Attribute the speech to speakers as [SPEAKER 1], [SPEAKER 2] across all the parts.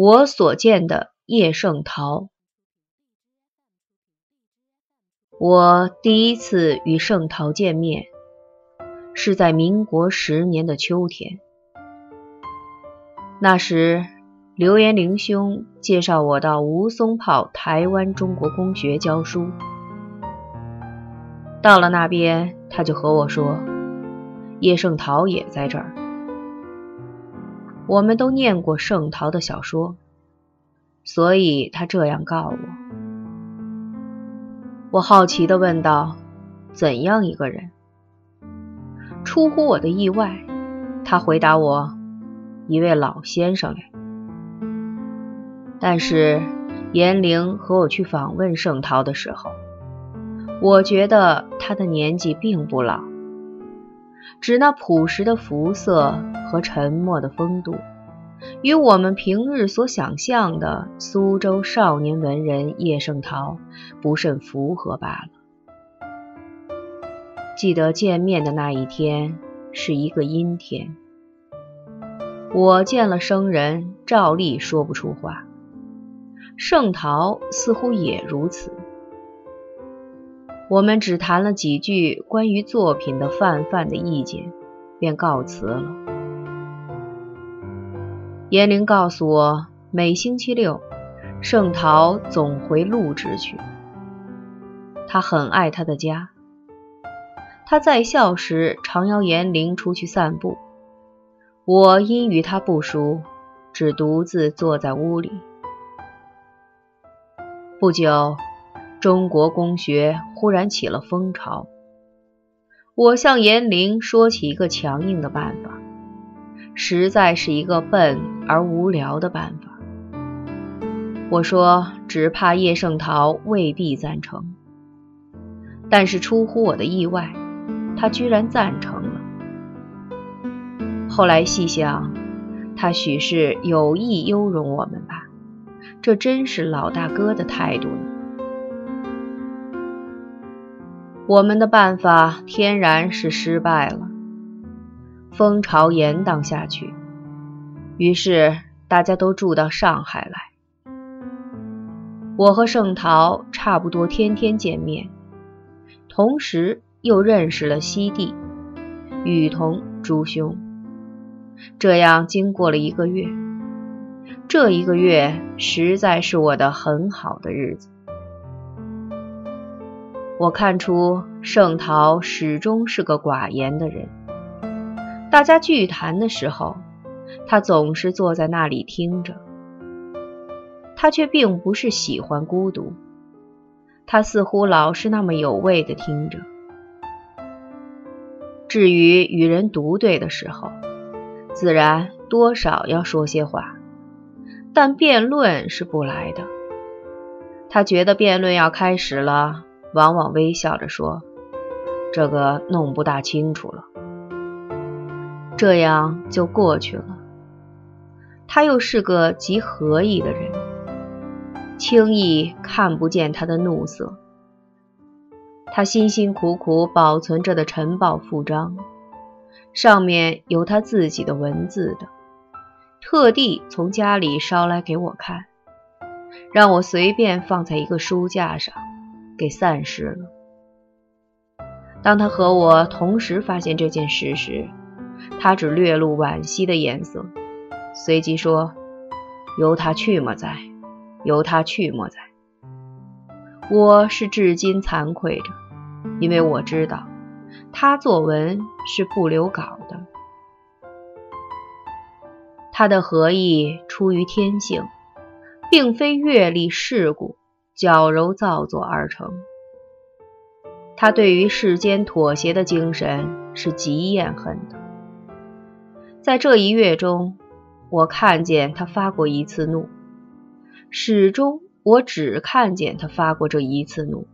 [SPEAKER 1] 我所见的叶圣陶。我第一次与圣陶见面，是在民国十年的秋天。那时，刘延龄兄介绍我到吴淞炮台湾中国公学教书。到了那边，他就和我说，叶圣陶也在这儿。我们都念过圣陶的小说，所以他这样告我。我好奇地问道：“怎样一个人？”出乎我的意外，他回答我：“一位老先生嘞。”但是严玲和我去访问圣陶的时候，我觉得他的年纪并不老。指那朴实的肤色和沉默的风度，与我们平日所想象的苏州少年文人叶圣陶不甚符合罢了。记得见面的那一天是一个阴天，我见了生人，照例说不出话。圣陶似乎也如此。我们只谈了几句关于作品的泛泛的意见，便告辞了。严玲告诉我，每星期六，圣陶总回陆直去。他很爱他的家。他在校时常邀严玲出去散步，我因与他不熟，只独自坐在屋里。不久。中国公学忽然起了风潮，我向严玲说起一个强硬的办法，实在是一个笨而无聊的办法。我说只怕叶圣陶未必赞成，但是出乎我的意外，他居然赞成了。后来细想，他许是有意优容我们吧？这真是老大哥的态度呢。我们的办法天然是失败了，风潮延宕下去，于是大家都住到上海来。我和盛陶差不多天天见面，同时又认识了西帝、雨桐朱兄。这样经过了一个月，这一个月实在是我的很好的日子。我看出盛陶始终是个寡言的人。大家聚谈的时候，他总是坐在那里听着。他却并不是喜欢孤独，他似乎老是那么有味的听着。至于与人独对的时候，自然多少要说些话，但辩论是不来的。他觉得辩论要开始了。往往微笑着说：“这个弄不大清楚了。”这样就过去了。他又是个极和意的人，轻易看不见他的怒色。他辛辛苦苦保存着的晨报副章，上面有他自己的文字的，特地从家里捎来给我看，让我随便放在一个书架上。给散失了。当他和我同时发现这件事时，他只略露惋惜的颜色，随即说：“由他去莫在，由他去莫在。”我是至今惭愧着，因为我知道他作文是不留稿的。他的合意出于天性，并非阅历世故。矫揉造作而成。他对于世间妥协的精神是极厌恨的。在这一月中，我看见他发过一次怒，始终我只看见他发过这一次怒，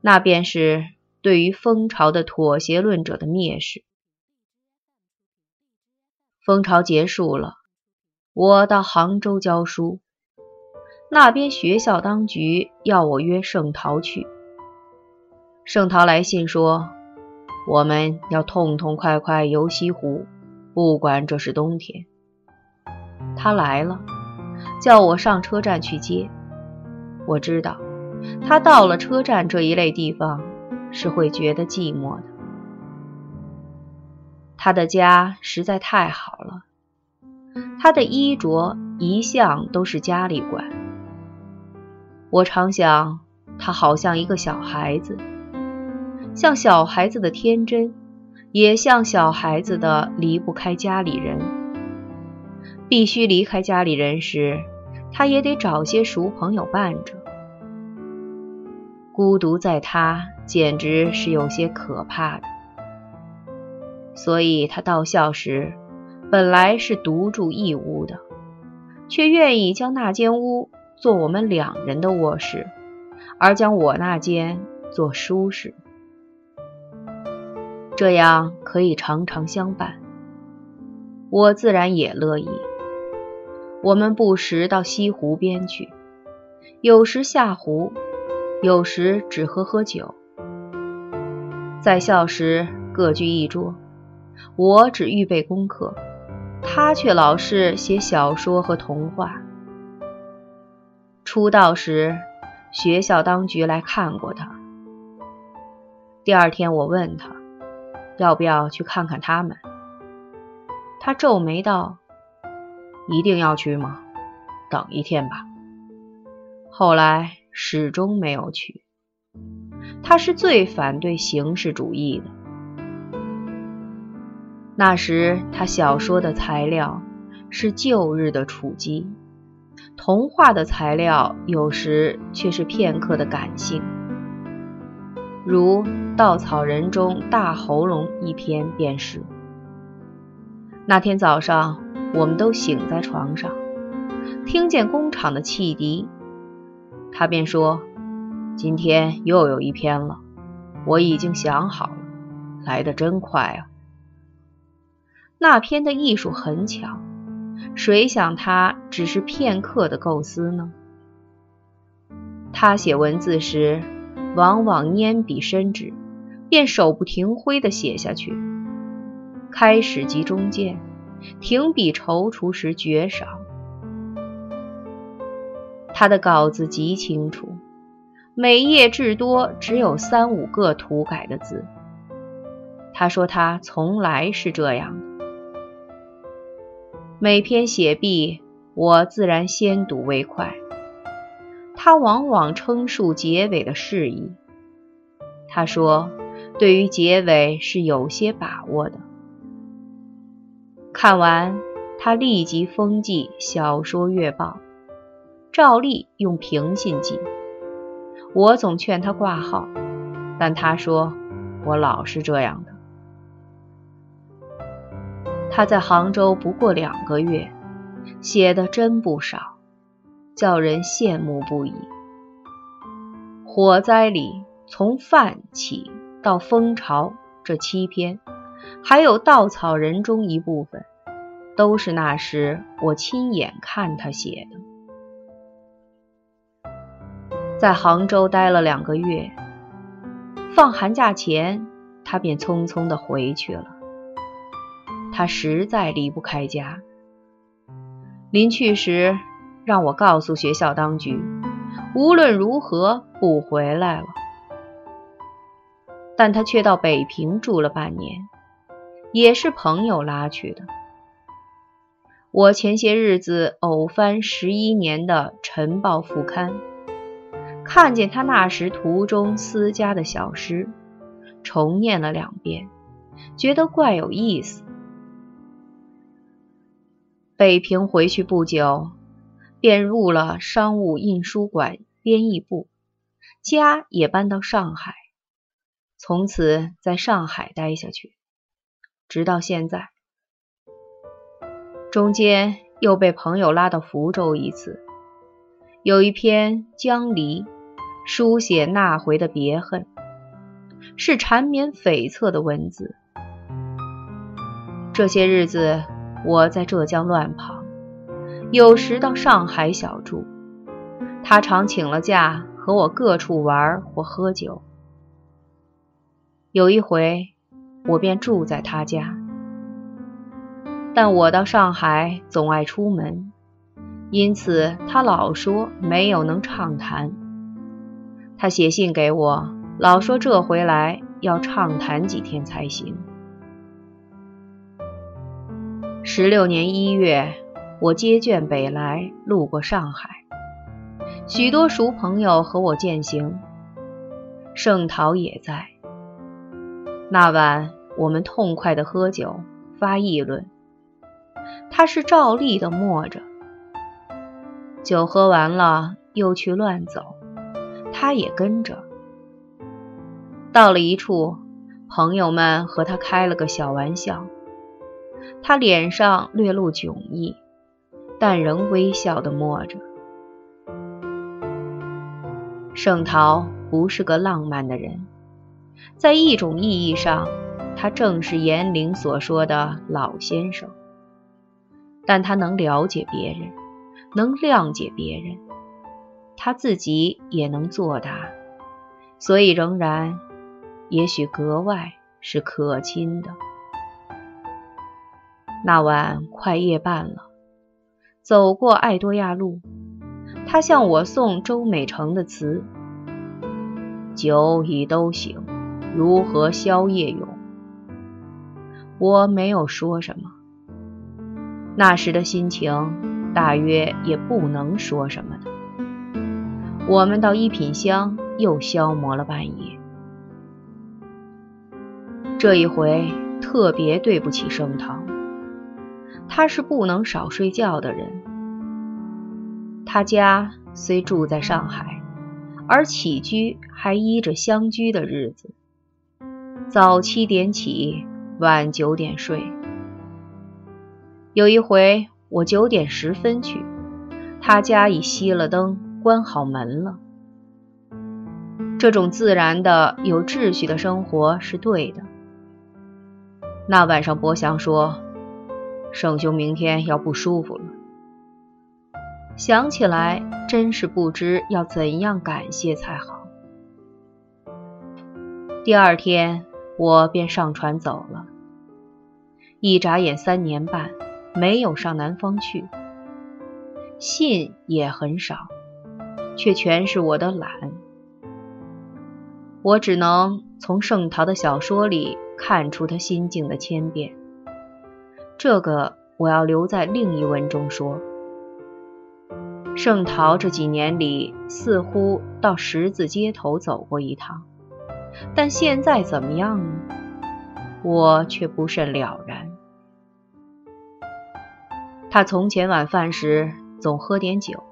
[SPEAKER 1] 那便是对于蜂巢的妥协论者的蔑视。蜂巢结束了，我到杭州教书。那边学校当局要我约盛陶去。盛陶来信说，我们要痛痛快快游西湖，不管这是冬天。他来了，叫我上车站去接。我知道，他到了车站这一类地方是会觉得寂寞的。他的家实在太好了，他的衣着一向都是家里管。我常想，他好像一个小孩子，像小孩子的天真，也像小孩子的离不开家里人。必须离开家里人时，他也得找些熟朋友伴着。孤独在他简直是有些可怕的。所以他到校时，本来是独住一屋的，却愿意将那间屋做我们两人的卧室，而将我那间做书室，这样可以常常相伴。我自然也乐意。我们不时到西湖边去，有时下湖，有时只喝喝酒。在校时各居一桌。我只预备功课，他却老是写小说和童话。出道时，学校当局来看过他。第二天，我问他要不要去看看他们。他皱眉道：“一定要去吗？等一天吧。”后来始终没有去。他是最反对形式主义的。那时，他小说的材料是旧日的楚基，童话的材料有时却是片刻的感性，如《稻草人》中大喉咙一篇便是。那天早上，我们都醒在床上，听见工厂的汽笛，他便说：“今天又有一篇了，我已经想好了，来得真快啊。”那篇的艺术很巧，谁想他只是片刻的构思呢？他写文字时，往往拈笔伸纸，便手不停挥地写下去。开始即中间，停笔踌躇时绝少。他的稿子极清楚，每页至多只有三五个涂改的字。他说他从来是这样的。每篇写毕，我自然先睹为快。他往往称述结尾的事宜。他说，对于结尾是有些把握的。看完，他立即封记《小说月报》，照例用平信寄。我总劝他挂号，但他说我老是这样的。他在杭州不过两个月，写的真不少，叫人羡慕不已。火灾里从泛起到蜂巢这七篇，还有稻草人中一部分，都是那时我亲眼看他写的。在杭州待了两个月，放寒假前，他便匆匆的回去了。他实在离不开家。临去时，让我告诉学校当局，无论如何不回来了。但他却到北平住了半年，也是朋友拉去的。我前些日子偶翻十一年的《晨报》副刊，看见他那时途中私家的小诗，重念了两遍，觉得怪有意思。北平回去不久，便入了商务印书馆编译部，家也搬到上海，从此在上海待下去，直到现在。中间又被朋友拉到福州一次，有一篇《江离》，书写那回的别恨，是缠绵悱恻的文字。这些日子。我在浙江乱跑，有时到上海小住。他常请了假，和我各处玩或喝酒。有一回，我便住在他家。但我到上海总爱出门，因此他老说没有能畅谈。他写信给我，老说这回来要畅谈几天才行。十六年一月，我接卷北来，路过上海，许多熟朋友和我饯行，盛陶也在。那晚，我们痛快的喝酒，发议论。他是照例的默着，酒喝完了，又去乱走，他也跟着。到了一处，朋友们和他开了个小玩笑。他脸上略露窘意，但仍微笑地默着。盛陶不是个浪漫的人，在一种意义上，他正是严玲所说的老先生。但他能了解别人，能谅解别人，他自己也能作答，所以仍然，也许格外是可亲的。那晚快夜半了，走过爱多亚路，他向我送周美成的词：“酒已都醒，如何宵夜咏？”我没有说什么。那时的心情，大约也不能说什么的。我们到一品香又消磨了半夜。这一回特别对不起盛唐。他是不能少睡觉的人。他家虽住在上海，而起居还依着乡居的日子，早七点起，晚九点睡。有一回我九点十分去，他家已熄了灯，关好门了。这种自然的、有秩序的生活是对的。那晚上，伯祥说。圣兄明天要不舒服了，想起来真是不知要怎样感谢才好。第二天我便上船走了，一眨眼三年半没有上南方去，信也很少，却全是我的懒。我只能从盛陶的小说里看出他心境的千变。这个我要留在另一文中说。盛陶这几年里似乎到十字街头走过一趟，但现在怎么样呢？我却不甚了然。他从前晚饭时总喝点酒，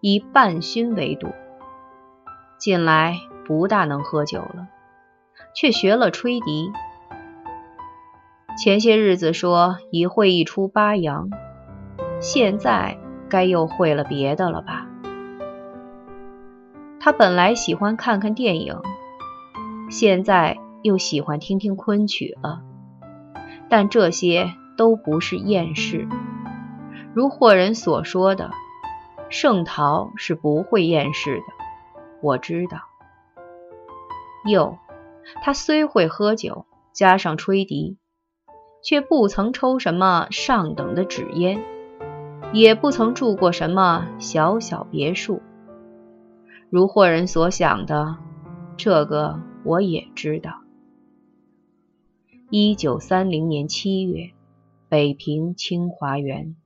[SPEAKER 1] 以半醺为度。近来不大能喝酒了，却学了吹笛。前些日子说已会一出八阳，现在该又会了别的了吧？他本来喜欢看看电影，现在又喜欢听听昆曲了。但这些都不是厌世，如霍人所说的，盛陶是不会厌世的。我知道。又，他虽会喝酒，加上吹笛。却不曾抽什么上等的纸烟，也不曾住过什么小小别墅。如霍人所想的，这个我也知道。一九三零年七月，北平清华园。